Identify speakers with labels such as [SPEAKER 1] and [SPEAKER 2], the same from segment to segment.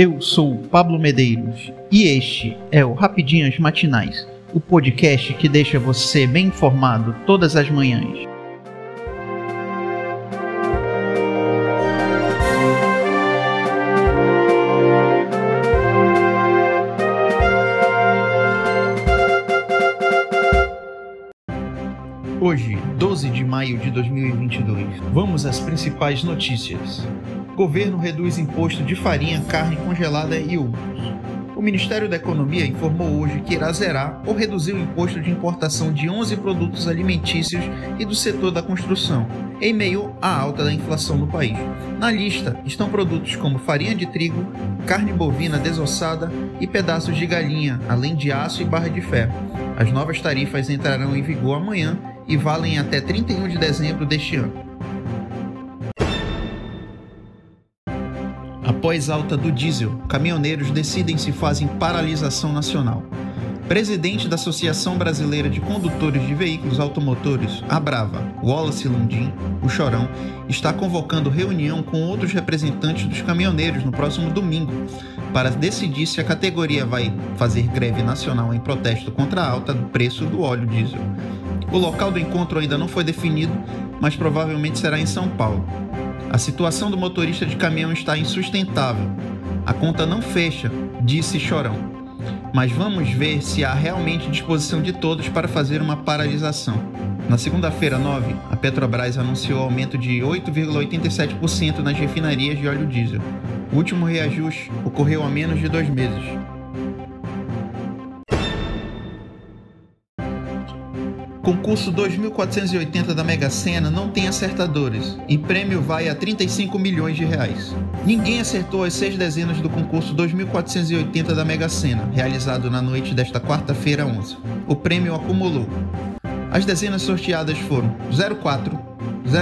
[SPEAKER 1] Eu sou Pablo Medeiros e este é o Rapidinhas Matinais, o podcast que deixa você bem informado todas as manhãs. Hoje, 12 de maio de 2022, vamos às principais notícias. Governo reduz imposto de farinha, carne congelada e humus. O Ministério da Economia informou hoje que irá zerar ou reduzir o imposto de importação de 11 produtos alimentícios e do setor da construção, em meio à alta da inflação no país. Na lista estão produtos como farinha de trigo, carne bovina desossada e pedaços de galinha, além de aço e barra de ferro. As novas tarifas entrarão em vigor amanhã e valem até 31 de dezembro deste ano. Após alta do diesel, caminhoneiros decidem se fazem paralisação nacional. Presidente da Associação Brasileira de Condutores de Veículos Automotores, a Brava, Wallace Lundim, o Chorão, está convocando reunião com outros representantes dos caminhoneiros no próximo domingo para decidir se a categoria vai fazer greve nacional em protesto contra a alta do preço do óleo diesel. O local do encontro ainda não foi definido, mas provavelmente será em São Paulo. A situação do motorista de caminhão está insustentável. A conta não fecha, disse Chorão. Mas vamos ver se há realmente disposição de todos para fazer uma paralisação. Na segunda-feira, 9, a Petrobras anunciou aumento de 8,87% nas refinarias de óleo diesel. O último reajuste ocorreu há menos de dois meses. Concurso 2480 da Mega Sena não tem acertadores e prêmio vai a 35 milhões de reais. Ninguém acertou as seis dezenas do concurso 2480 da Mega Sena, realizado na noite desta quarta-feira 11. O prêmio acumulou. As dezenas sorteadas foram 04,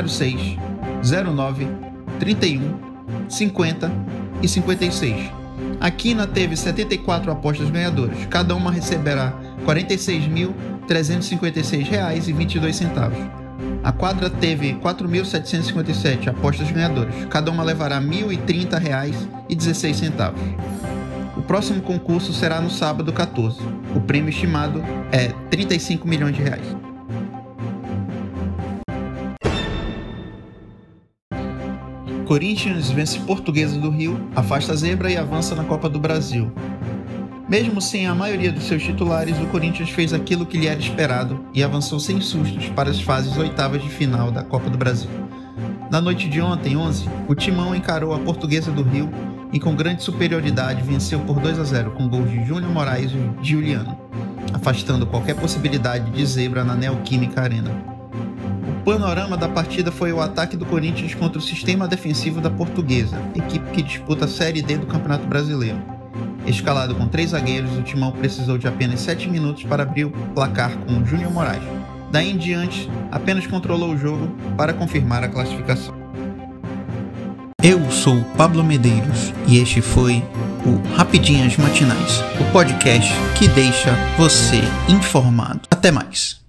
[SPEAKER 1] 06, 09, 31, 50 e 56. A Quina teve 74 apostas ganhadoras. Cada uma receberá R$ 46 mil R$ 356,22. A quadra teve 4.757 apostas ganhadoras. Cada uma levará R$ 1.030,16. O próximo concurso será no sábado 14. O prêmio estimado é 35 milhões de reais. Corinthians vence Portuguesa do Rio, afasta a zebra e avança na Copa do Brasil. Mesmo sem a maioria dos seus titulares, o Corinthians fez aquilo que lhe era esperado e avançou sem sustos para as fases oitavas de final da Copa do Brasil. Na noite de ontem, 11, o Timão encarou a Portuguesa do Rio e com grande superioridade venceu por 2 a 0 com gols de Júnior Moraes e Juliano, afastando qualquer possibilidade de zebra na Neoquímica Arena. O panorama da partida foi o ataque do Corinthians contra o sistema defensivo da Portuguesa, equipe que disputa a Série D do Campeonato Brasileiro. Escalado com três zagueiros, o Timão precisou de apenas sete minutos para abrir o placar com o Júnior Moraes. Daí em diante, apenas controlou o jogo para confirmar a classificação. Eu sou Pablo Medeiros e este foi o Rapidinhas Matinais, o podcast que deixa você informado. Até mais.